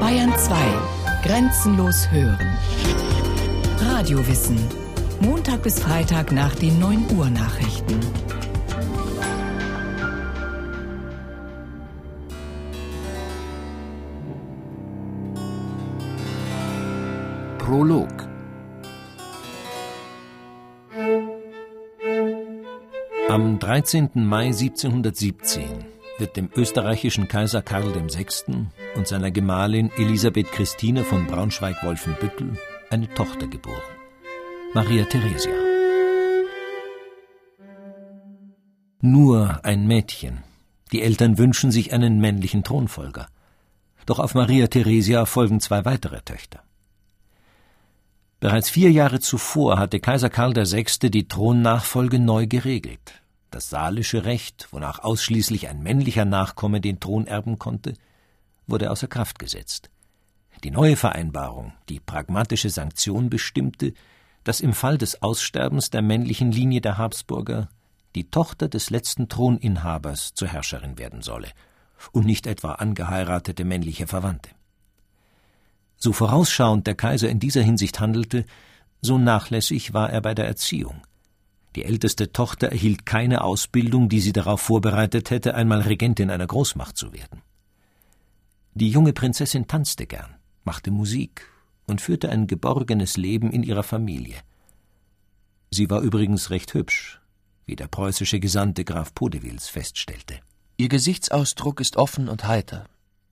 Bayern 2. Grenzenlos hören. Radiowissen. Montag bis Freitag nach den 9 Uhr Nachrichten. Prolog Am 13. Mai 1717 wird dem österreichischen Kaiser Karl VI. und seiner Gemahlin Elisabeth Christine von Braunschweig-Wolfenbüttel eine Tochter geboren, Maria Theresia. Nur ein Mädchen. Die Eltern wünschen sich einen männlichen Thronfolger. Doch auf Maria Theresia folgen zwei weitere Töchter. Bereits vier Jahre zuvor hatte Kaiser Karl VI. die Thronnachfolge neu geregelt. Das saalische Recht, wonach ausschließlich ein männlicher Nachkomme den Thron erben konnte, wurde außer Kraft gesetzt. Die neue Vereinbarung, die pragmatische Sanktion bestimmte, dass im Fall des Aussterbens der männlichen Linie der Habsburger die Tochter des letzten Throninhabers zur Herrscherin werden solle und nicht etwa angeheiratete männliche Verwandte. So vorausschauend der Kaiser in dieser Hinsicht handelte, so nachlässig war er bei der Erziehung. Die älteste Tochter erhielt keine Ausbildung, die sie darauf vorbereitet hätte, einmal Regentin einer Großmacht zu werden. Die junge Prinzessin tanzte gern, machte Musik und führte ein geborgenes Leben in ihrer Familie. Sie war übrigens recht hübsch, wie der preußische Gesandte Graf Podewils feststellte. Ihr Gesichtsausdruck ist offen und heiter,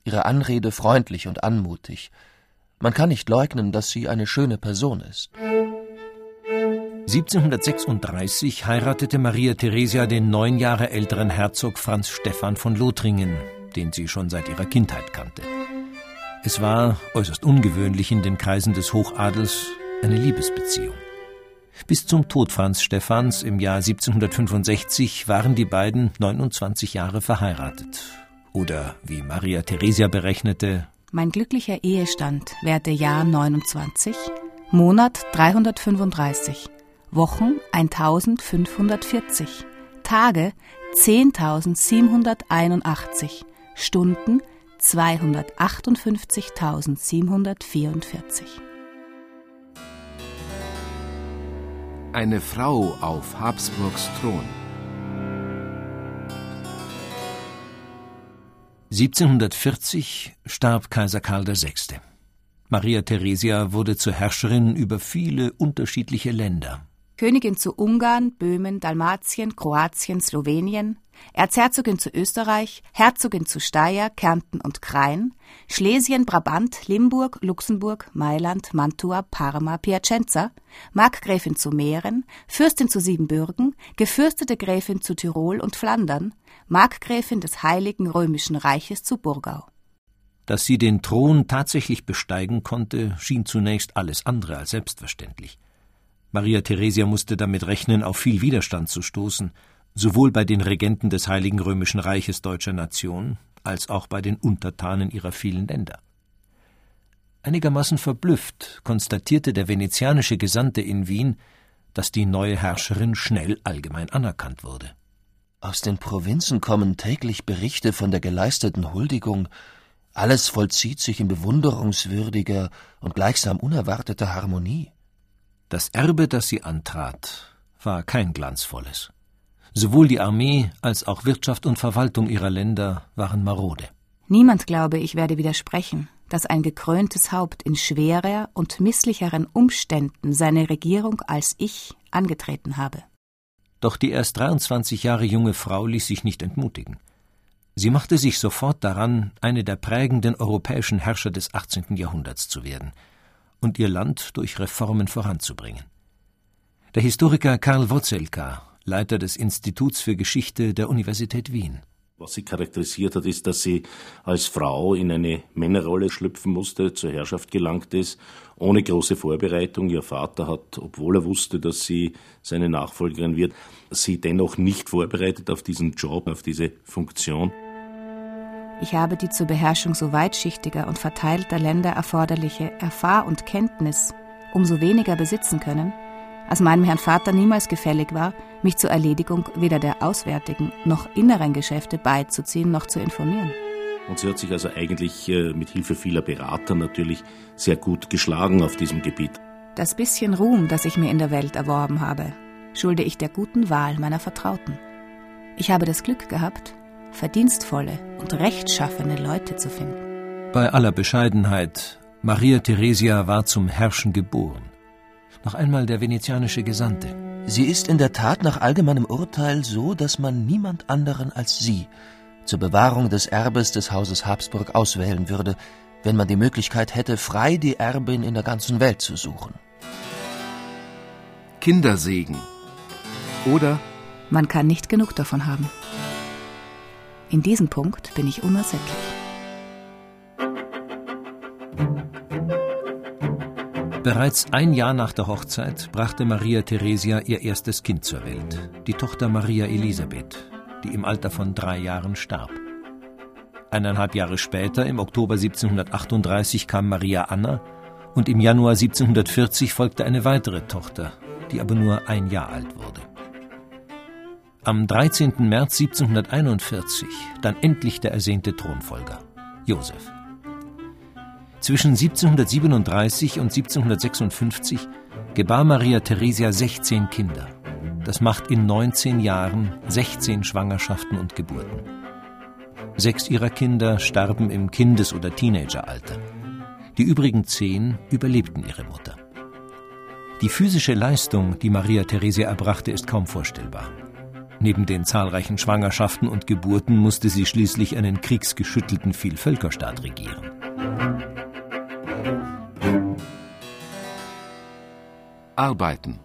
ihre Anrede freundlich und anmutig. Man kann nicht leugnen, dass sie eine schöne Person ist. 1736 heiratete Maria Theresia den neun Jahre älteren Herzog Franz Stephan von Lothringen, den sie schon seit ihrer Kindheit kannte. Es war äußerst ungewöhnlich in den Kreisen des Hochadels eine Liebesbeziehung. Bis zum Tod Franz Stephans im Jahr 1765 waren die beiden 29 Jahre verheiratet. Oder wie Maria Theresia berechnete, mein glücklicher Ehestand währte Jahr 29, Monat 335, Wochen 1540, Tage 10.781, Stunden 258.744. Eine Frau auf Habsburgs Thron. 1740 starb Kaiser Karl VI. Maria Theresia wurde zur Herrscherin über viele unterschiedliche Länder. Königin zu Ungarn, Böhmen, Dalmatien, Kroatien, Slowenien, Erzherzogin zu Österreich, Herzogin zu Steyr, Kärnten und Krain, Schlesien, Brabant, Limburg, Luxemburg, Mailand, Mantua, Parma, Piacenza, Markgräfin zu Mähren, Fürstin zu Siebenbürgen, gefürstete Gräfin zu Tirol und Flandern, Markgräfin des Heiligen Römischen Reiches zu Burgau. Dass sie den Thron tatsächlich besteigen konnte, schien zunächst alles andere als selbstverständlich. Maria Theresia musste damit rechnen, auf viel Widerstand zu stoßen, sowohl bei den Regenten des Heiligen Römischen Reiches deutscher Nation als auch bei den Untertanen ihrer vielen Länder. Einigermaßen verblüfft konstatierte der venezianische Gesandte in Wien, dass die neue Herrscherin schnell allgemein anerkannt wurde. Aus den Provinzen kommen täglich Berichte von der geleisteten Huldigung. Alles vollzieht sich in bewunderungswürdiger und gleichsam unerwarteter Harmonie. Das Erbe, das sie antrat, war kein glanzvolles. Sowohl die Armee als auch Wirtschaft und Verwaltung ihrer Länder waren marode. Niemand, glaube ich, werde widersprechen, dass ein gekröntes Haupt in schwerer und misslicheren Umständen seine Regierung als ich angetreten habe. Doch die erst 23 Jahre junge Frau ließ sich nicht entmutigen. Sie machte sich sofort daran, eine der prägenden europäischen Herrscher des 18. Jahrhunderts zu werden – und ihr Land durch Reformen voranzubringen. Der Historiker Karl Wotzelka, Leiter des Instituts für Geschichte der Universität Wien. Was sie charakterisiert hat, ist, dass sie als Frau in eine Männerrolle schlüpfen musste, zur Herrschaft gelangt ist, ohne große Vorbereitung. Ihr Vater hat, obwohl er wusste, dass sie seine Nachfolgerin wird, sie dennoch nicht vorbereitet auf diesen Job, auf diese Funktion. Ich habe die zur Beherrschung so weitschichtiger und verteilter Länder erforderliche Erfahr und Kenntnis umso weniger besitzen können, als meinem Herrn Vater niemals gefällig war, mich zur Erledigung weder der auswärtigen noch inneren Geschäfte beizuziehen noch zu informieren. Und sie hat sich also eigentlich äh, mit Hilfe vieler Berater natürlich sehr gut geschlagen auf diesem Gebiet. Das bisschen Ruhm, das ich mir in der Welt erworben habe, schulde ich der guten Wahl meiner Vertrauten. Ich habe das Glück gehabt, verdienstvolle und rechtschaffene Leute zu finden. Bei aller Bescheidenheit, Maria Theresia war zum Herrschen geboren. Noch einmal der venezianische Gesandte. Sie ist in der Tat nach allgemeinem Urteil so, dass man niemand anderen als sie zur Bewahrung des Erbes des Hauses Habsburg auswählen würde, wenn man die Möglichkeit hätte, frei die Erbin in der ganzen Welt zu suchen. Kindersegen. Oder Man kann nicht genug davon haben. In diesem Punkt bin ich unersättlich. Bereits ein Jahr nach der Hochzeit brachte Maria Theresia ihr erstes Kind zur Welt, die Tochter Maria Elisabeth, die im Alter von drei Jahren starb. Eineinhalb Jahre später, im Oktober 1738, kam Maria Anna und im Januar 1740 folgte eine weitere Tochter, die aber nur ein Jahr alt wurde. Am 13. März 1741 dann endlich der ersehnte Thronfolger, Josef. Zwischen 1737 und 1756 gebar Maria Theresia 16 Kinder. Das macht in 19 Jahren 16 Schwangerschaften und Geburten. Sechs ihrer Kinder starben im Kindes- oder Teenageralter. Die übrigen zehn überlebten ihre Mutter. Die physische Leistung, die Maria Theresia erbrachte, ist kaum vorstellbar. Neben den zahlreichen Schwangerschaften und Geburten musste sie schließlich einen kriegsgeschüttelten Vielvölkerstaat regieren. arbeiten.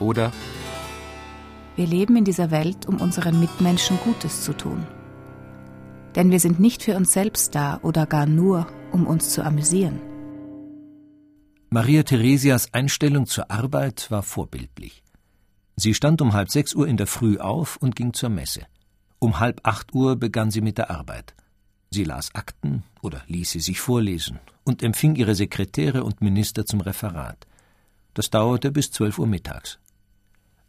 Oder Wir leben in dieser Welt, um unseren Mitmenschen Gutes zu tun. Denn wir sind nicht für uns selbst da oder gar nur, um uns zu amüsieren. Maria Theresias Einstellung zur Arbeit war vorbildlich. Sie stand um halb sechs Uhr in der Früh auf und ging zur Messe. Um halb acht Uhr begann sie mit der Arbeit. Sie las Akten oder ließ sie sich vorlesen und empfing ihre Sekretäre und Minister zum Referat. Das dauerte bis zwölf Uhr mittags.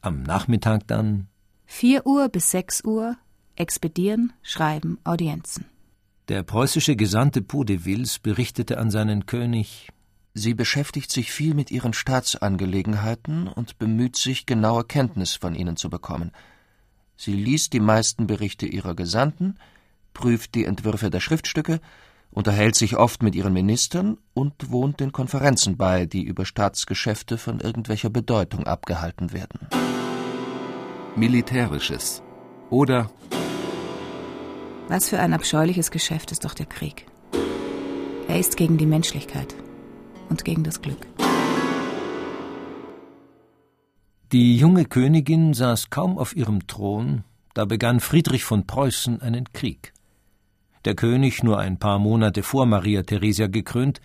Am Nachmittag dann 4 Uhr bis 6 Uhr expedieren, schreiben, Audienzen. der preußische Gesandte Podewils berichtete an seinen König Sie beschäftigt sich viel mit ihren Staatsangelegenheiten und bemüht sich, genaue Kenntnis von ihnen zu bekommen. Sie liest die meisten Berichte ihrer Gesandten, prüft die Entwürfe der Schriftstücke, unterhält sich oft mit ihren Ministern und wohnt den Konferenzen bei, die über Staatsgeschäfte von irgendwelcher Bedeutung abgehalten werden. Militärisches. Oder Was für ein abscheuliches Geschäft ist doch der Krieg. Er ist gegen die Menschlichkeit und gegen das Glück. Die junge Königin saß kaum auf ihrem Thron, da begann Friedrich von Preußen einen Krieg. Der König, nur ein paar Monate vor Maria Theresia gekrönt,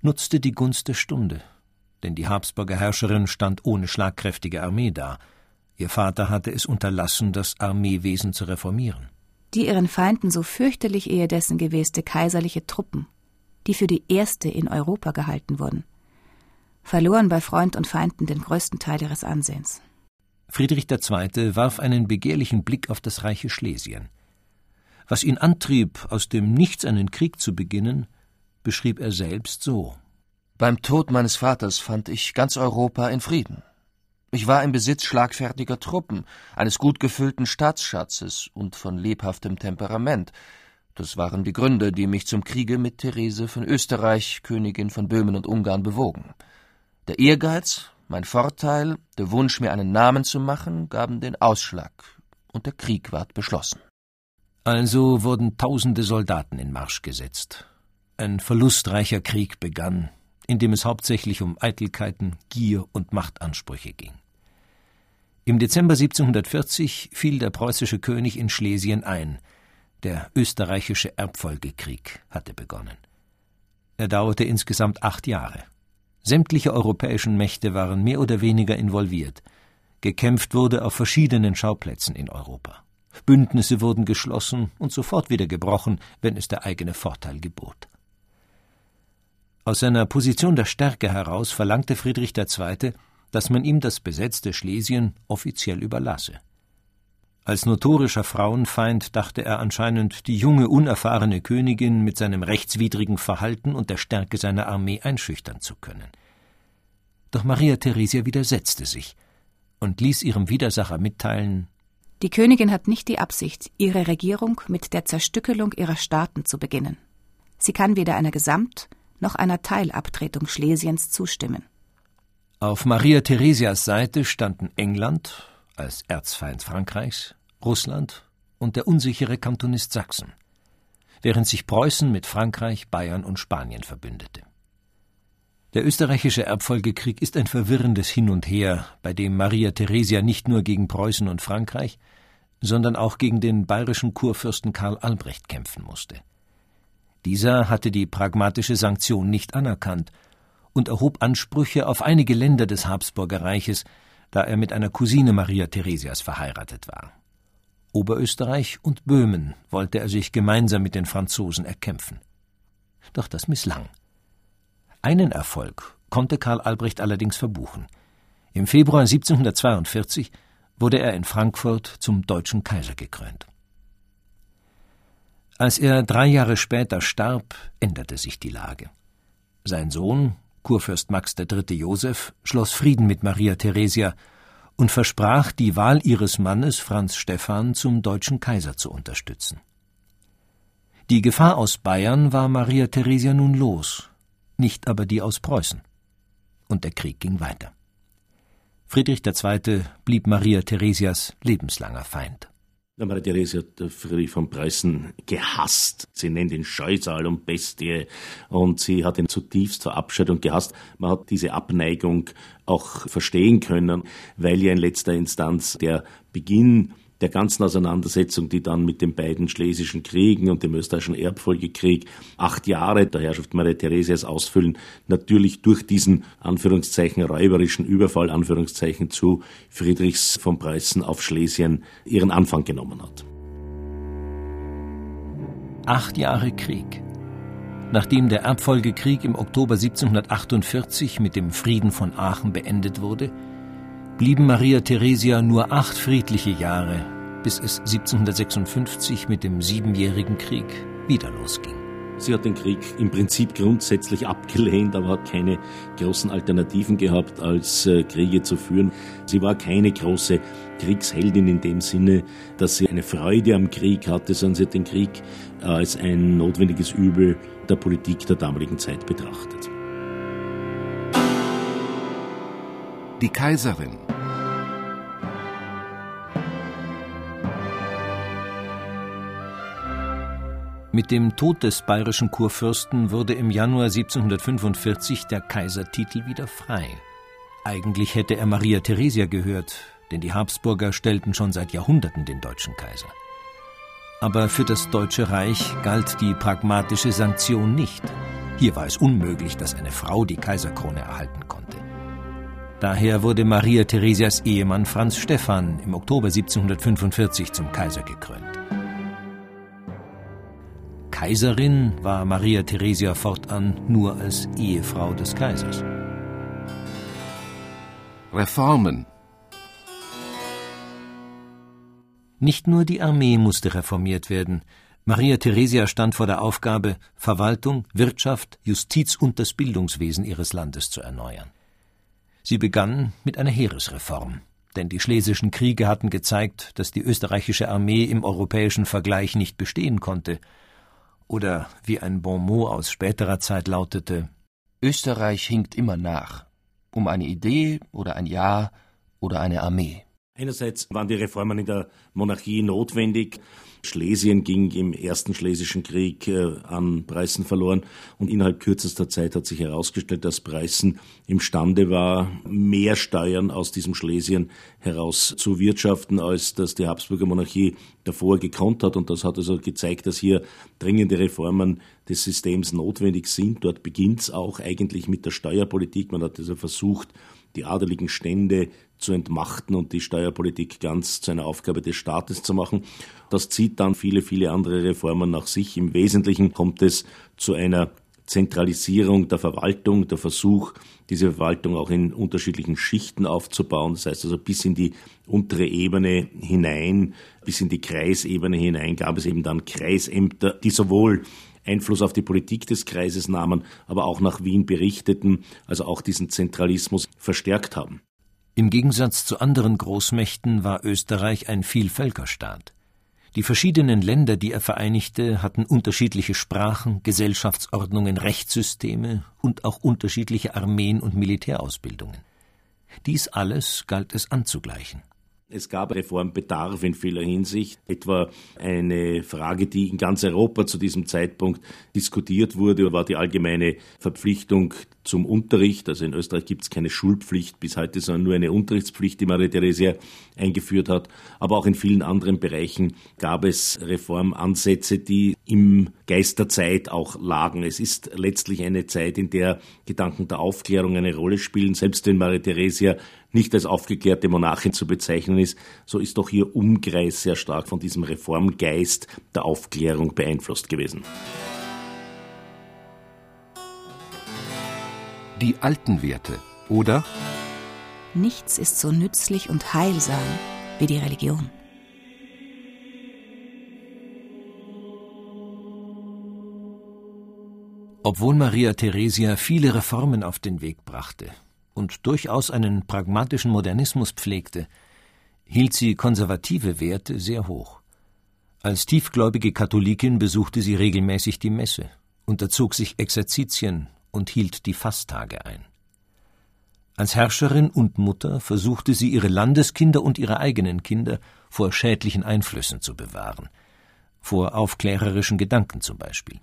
nutzte die Gunst der Stunde, denn die Habsburger Herrscherin stand ohne schlagkräftige Armee da. Ihr Vater hatte es unterlassen, das Armeewesen zu reformieren. Die ihren Feinden so fürchterlich ehedessen geweste kaiserliche Truppen, die für die erste in Europa gehalten wurden, verloren bei Freund und Feinden den größten Teil ihres Ansehens. Friedrich II. warf einen begehrlichen Blick auf das reiche Schlesien. Was ihn antrieb, aus dem Nichts einen Krieg zu beginnen, beschrieb er selbst so. Beim Tod meines Vaters fand ich ganz Europa in Frieden. Ich war im Besitz schlagfertiger Truppen, eines gut gefüllten Staatsschatzes und von lebhaftem Temperament. Das waren die Gründe, die mich zum Kriege mit Therese von Österreich, Königin von Böhmen und Ungarn, bewogen. Der Ehrgeiz, mein Vorteil, der Wunsch, mir einen Namen zu machen, gaben den Ausschlag, und der Krieg ward beschlossen. Also wurden tausende Soldaten in Marsch gesetzt. Ein verlustreicher Krieg begann, in dem es hauptsächlich um Eitelkeiten, Gier und Machtansprüche ging. Im Dezember 1740 fiel der preußische König in Schlesien ein. Der österreichische Erbfolgekrieg hatte begonnen. Er dauerte insgesamt acht Jahre. Sämtliche europäischen Mächte waren mehr oder weniger involviert. Gekämpft wurde auf verschiedenen Schauplätzen in Europa. Bündnisse wurden geschlossen und sofort wieder gebrochen, wenn es der eigene Vorteil gebot. Aus seiner Position der Stärke heraus verlangte Friedrich II., dass man ihm das besetzte Schlesien offiziell überlasse. Als notorischer Frauenfeind dachte er anscheinend, die junge, unerfahrene Königin mit seinem rechtswidrigen Verhalten und der Stärke seiner Armee einschüchtern zu können. Doch Maria Theresia widersetzte sich und ließ ihrem Widersacher mitteilen, die Königin hat nicht die Absicht, ihre Regierung mit der Zerstückelung ihrer Staaten zu beginnen. Sie kann weder einer Gesamt- noch einer Teilabtretung Schlesiens zustimmen. Auf Maria Theresias Seite standen England als Erzfeind Frankreichs, Russland und der unsichere Kantonist Sachsen, während sich Preußen mit Frankreich, Bayern und Spanien verbündete. Der österreichische Erbfolgekrieg ist ein verwirrendes Hin und Her, bei dem Maria Theresia nicht nur gegen Preußen und Frankreich, sondern auch gegen den bayerischen Kurfürsten Karl Albrecht kämpfen musste. Dieser hatte die pragmatische Sanktion nicht anerkannt und erhob Ansprüche auf einige Länder des Habsburger Reiches, da er mit einer Cousine Maria Theresias verheiratet war. Oberösterreich und Böhmen wollte er sich gemeinsam mit den Franzosen erkämpfen. Doch das misslang. Einen Erfolg konnte Karl Albrecht allerdings verbuchen. Im Februar 1742 wurde er in Frankfurt zum deutschen Kaiser gekrönt. Als er drei Jahre später starb, änderte sich die Lage. Sein Sohn, Kurfürst Max III. Joseph, schloss Frieden mit Maria Theresia und versprach, die Wahl ihres Mannes Franz Stephan zum deutschen Kaiser zu unterstützen. Die Gefahr aus Bayern war Maria Theresia nun los, nicht aber die aus Preußen. Und der Krieg ging weiter. Friedrich II. blieb Maria Theresias lebenslanger Feind. Maria Theresia hat Friedrich von Preußen gehasst. Sie nennt ihn Scheusal und Bestie und sie hat ihn zutiefst verabscheut und gehasst. Man hat diese Abneigung auch verstehen können, weil ja in letzter Instanz der Beginn der ganzen Auseinandersetzung, die dann mit den beiden schlesischen Kriegen und dem österreichischen Erbfolgekrieg acht Jahre der Herrschaft Maria Theresias ausfüllen, natürlich durch diesen Anführungszeichen räuberischen Überfall Anführungszeichen zu Friedrichs von Preußen auf Schlesien ihren Anfang genommen hat. Acht Jahre Krieg. Nachdem der Erbfolgekrieg im Oktober 1748 mit dem Frieden von Aachen beendet wurde, blieben Maria Theresia nur acht friedliche Jahre, bis es 1756 mit dem Siebenjährigen Krieg wieder losging. Sie hat den Krieg im Prinzip grundsätzlich abgelehnt, aber hat keine großen Alternativen gehabt, als äh, Kriege zu führen. Sie war keine große Kriegsheldin in dem Sinne, dass sie eine Freude am Krieg hatte, sondern sie hat den Krieg äh, als ein notwendiges Übel der Politik der damaligen Zeit betrachtet. Die Kaiserin Mit dem Tod des bayerischen Kurfürsten wurde im Januar 1745 der Kaisertitel wieder frei. Eigentlich hätte er Maria Theresia gehört, denn die Habsburger stellten schon seit Jahrhunderten den deutschen Kaiser. Aber für das Deutsche Reich galt die pragmatische Sanktion nicht. Hier war es unmöglich, dass eine Frau die Kaiserkrone erhalten konnte. Daher wurde Maria Theresias Ehemann Franz Stephan im Oktober 1745 zum Kaiser gekrönt. Kaiserin war Maria Theresia fortan nur als Ehefrau des Kaisers. Reformen Nicht nur die Armee musste reformiert werden. Maria Theresia stand vor der Aufgabe, Verwaltung, Wirtschaft, Justiz und das Bildungswesen ihres Landes zu erneuern. Sie begann mit einer Heeresreform, denn die schlesischen Kriege hatten gezeigt, dass die österreichische Armee im europäischen Vergleich nicht bestehen konnte. Oder wie ein Bonmot aus späterer Zeit lautete Österreich hinkt immer nach, um eine Idee oder ein Ja oder eine Armee. Einerseits waren die Reformen in der Monarchie notwendig. Schlesien ging im ersten Schlesischen Krieg äh, an Preußen verloren und innerhalb kürzester Zeit hat sich herausgestellt, dass Preußen imstande war, mehr Steuern aus diesem Schlesien heraus zu wirtschaften, als dass die Habsburger Monarchie davor gekonnt hat. Und das hat also gezeigt, dass hier dringende Reformen des Systems notwendig sind. Dort beginnt es auch eigentlich mit der Steuerpolitik. Man hat also versucht, die adeligen Stände zu entmachten und die Steuerpolitik ganz zu einer Aufgabe des Staates zu machen. Das zieht dann viele, viele andere Reformen nach sich. Im Wesentlichen kommt es zu einer Zentralisierung der Verwaltung, der Versuch, diese Verwaltung auch in unterschiedlichen Schichten aufzubauen, das heißt also bis in die untere Ebene hinein, bis in die Kreisebene hinein gab es eben dann Kreisämter, die sowohl Einfluss auf die Politik des Kreises nahmen, aber auch nach Wien berichteten, also auch diesen Zentralismus verstärkt haben. Im Gegensatz zu anderen Großmächten war Österreich ein Vielvölkerstaat. Die verschiedenen Länder, die er vereinigte, hatten unterschiedliche Sprachen, Gesellschaftsordnungen, Rechtssysteme und auch unterschiedliche Armeen und Militärausbildungen. Dies alles galt es anzugleichen. Es gab Reformbedarf in vieler Hinsicht. Etwa eine Frage, die in ganz Europa zu diesem Zeitpunkt diskutiert wurde, war die allgemeine Verpflichtung zum Unterricht. Also in Österreich gibt es keine Schulpflicht bis heute, sondern nur eine Unterrichtspflicht, die Maria Theresia eingeführt hat. Aber auch in vielen anderen Bereichen gab es Reformansätze, die im Geist der Zeit auch lagen. Es ist letztlich eine Zeit, in der Gedanken der Aufklärung eine Rolle spielen. Selbst wenn Maria Theresia nicht als aufgeklärte Monarchin zu bezeichnen ist, so ist doch ihr Umkreis sehr stark von diesem Reformgeist der Aufklärung beeinflusst gewesen. Die alten Werte, oder? Nichts ist so nützlich und heilsam wie die Religion. Obwohl Maria Theresia viele Reformen auf den Weg brachte und durchaus einen pragmatischen Modernismus pflegte, hielt sie konservative Werte sehr hoch. Als tiefgläubige Katholikin besuchte sie regelmäßig die Messe, unterzog sich Exerzitien und hielt die Fasttage ein. Als Herrscherin und Mutter versuchte sie ihre Landeskinder und ihre eigenen Kinder vor schädlichen Einflüssen zu bewahren, vor aufklärerischen Gedanken zum Beispiel.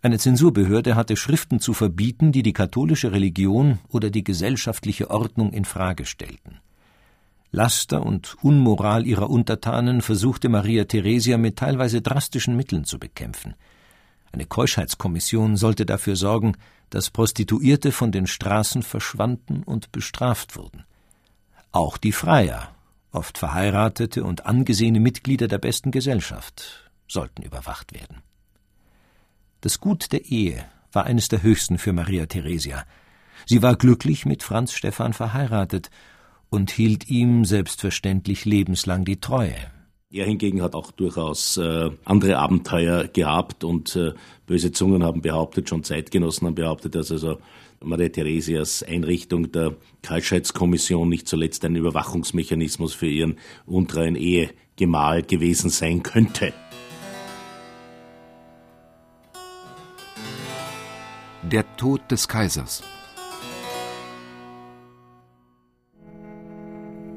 Eine Zensurbehörde hatte Schriften zu verbieten, die die katholische Religion oder die gesellschaftliche Ordnung in Frage stellten. Laster und Unmoral ihrer Untertanen versuchte Maria Theresia mit teilweise drastischen Mitteln zu bekämpfen. Eine Keuschheitskommission sollte dafür sorgen, dass Prostituierte von den Straßen verschwanden und bestraft wurden. Auch die Freier, oft verheiratete und angesehene Mitglieder der besten Gesellschaft, sollten überwacht werden. Das Gut der Ehe war eines der höchsten für Maria Theresia. Sie war glücklich mit Franz Stephan verheiratet und hielt ihm selbstverständlich lebenslang die Treue. Er hingegen hat auch durchaus äh, andere Abenteuer gehabt und äh, böse Zungen haben behauptet, schon Zeitgenossen haben behauptet, dass also Maria Theresias Einrichtung der Kaltscheidskommission nicht zuletzt ein Überwachungsmechanismus für ihren untreuen Ehegemahl gewesen sein könnte. Der Tod des Kaisers.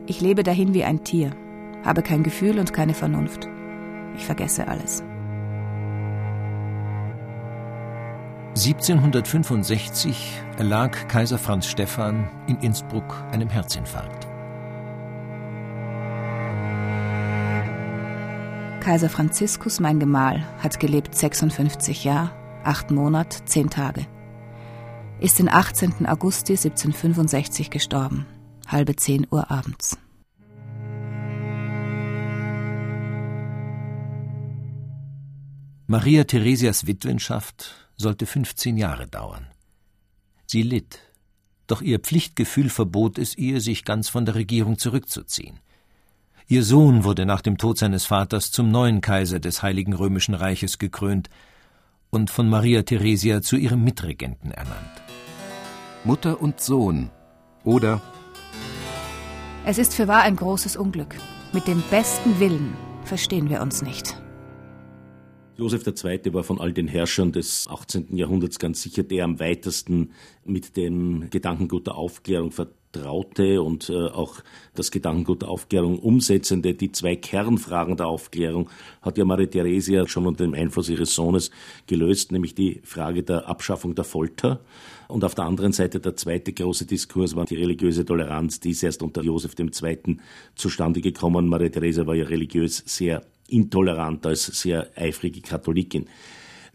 Ich lebe dahin wie ein Tier, habe kein Gefühl und keine Vernunft. Ich vergesse alles. 1765 erlag Kaiser Franz Stephan in Innsbruck einem Herzinfarkt. Kaiser Franziskus, mein Gemahl, hat gelebt 56 Jahre, 8 Monat, 10 Tage ist den 18. August 1765 gestorben, halbe 10 Uhr abends. Maria Theresias Witwenschaft sollte 15 Jahre dauern. Sie litt, doch ihr Pflichtgefühl verbot es ihr, sich ganz von der Regierung zurückzuziehen. Ihr Sohn wurde nach dem Tod seines Vaters zum neuen Kaiser des Heiligen Römischen Reiches gekrönt und von Maria Theresia zu ihrem Mitregenten ernannt. Mutter und Sohn oder Es ist für wahr ein großes Unglück. Mit dem besten Willen verstehen wir uns nicht. Josef II. war von all den Herrschern des 18. Jahrhunderts ganz sicher der am weitesten mit dem Gedankengut der Aufklärung vertraute und äh, auch das Gedankengut der Aufklärung umsetzende. Die zwei Kernfragen der Aufklärung hat ja Maria Theresia schon unter dem Einfluss ihres Sohnes gelöst, nämlich die Frage der Abschaffung der Folter und auf der anderen Seite der zweite große Diskurs war die religiöse Toleranz, die ist erst unter Josef II. zustande gekommen. Maria Theresia war ja religiös sehr intolerant als sehr eifrige Katholikin.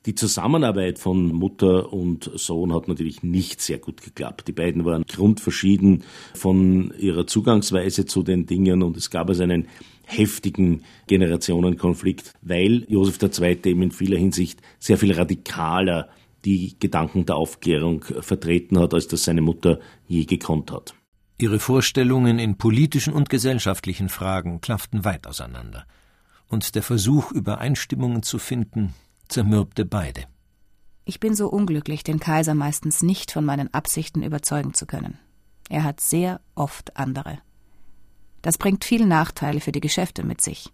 Die Zusammenarbeit von Mutter und Sohn hat natürlich nicht sehr gut geklappt. Die beiden waren grundverschieden von ihrer Zugangsweise zu den Dingen und es gab also einen heftigen Generationenkonflikt, weil Josef II. eben in vieler Hinsicht sehr viel radikaler die Gedanken der Aufklärung vertreten hat, als das seine Mutter je gekonnt hat. Ihre Vorstellungen in politischen und gesellschaftlichen Fragen klafften weit auseinander, und der Versuch, Übereinstimmungen zu finden, zermürbte beide. Ich bin so unglücklich, den Kaiser meistens nicht von meinen Absichten überzeugen zu können. Er hat sehr oft andere. Das bringt viele Nachteile für die Geschäfte mit sich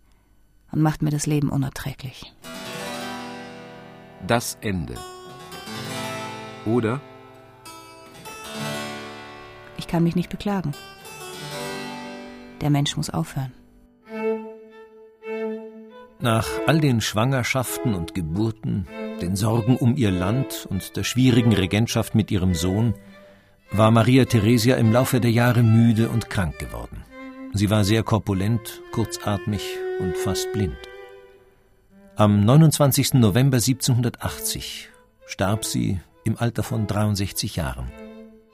und macht mir das Leben unerträglich. Das Ende. Oder Ich kann mich nicht beklagen. Der Mensch muss aufhören. Nach all den Schwangerschaften und Geburten, den Sorgen um ihr Land und der schwierigen Regentschaft mit ihrem Sohn, war Maria Theresia im Laufe der Jahre müde und krank geworden. Sie war sehr korpulent, kurzatmig und fast blind. Am 29. November 1780 starb sie im Alter von 63 Jahren.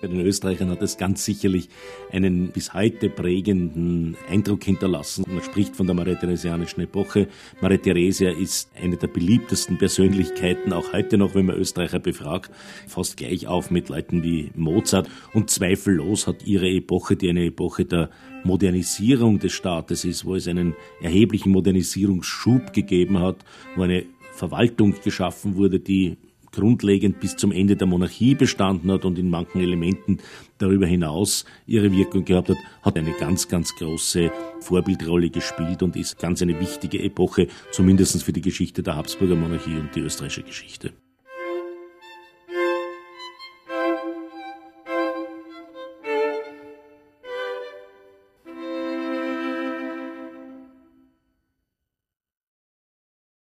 Bei den Österreichern hat es ganz sicherlich einen bis heute prägenden Eindruck hinterlassen. Man spricht von der Maria-Theresianischen Epoche. Maria Theresia ist eine der beliebtesten Persönlichkeiten, auch heute noch, wenn man Österreicher befragt, fast gleich auf mit Leuten wie Mozart. Und zweifellos hat ihre Epoche, die eine Epoche der Modernisierung des Staates ist, wo es einen erheblichen Modernisierungsschub gegeben hat, wo eine Verwaltung geschaffen wurde, die grundlegend bis zum Ende der Monarchie bestanden hat und in manchen Elementen darüber hinaus ihre Wirkung gehabt hat, hat eine ganz, ganz große Vorbildrolle gespielt und ist ganz eine wichtige Epoche, zumindest für die Geschichte der Habsburger Monarchie und die österreichische Geschichte.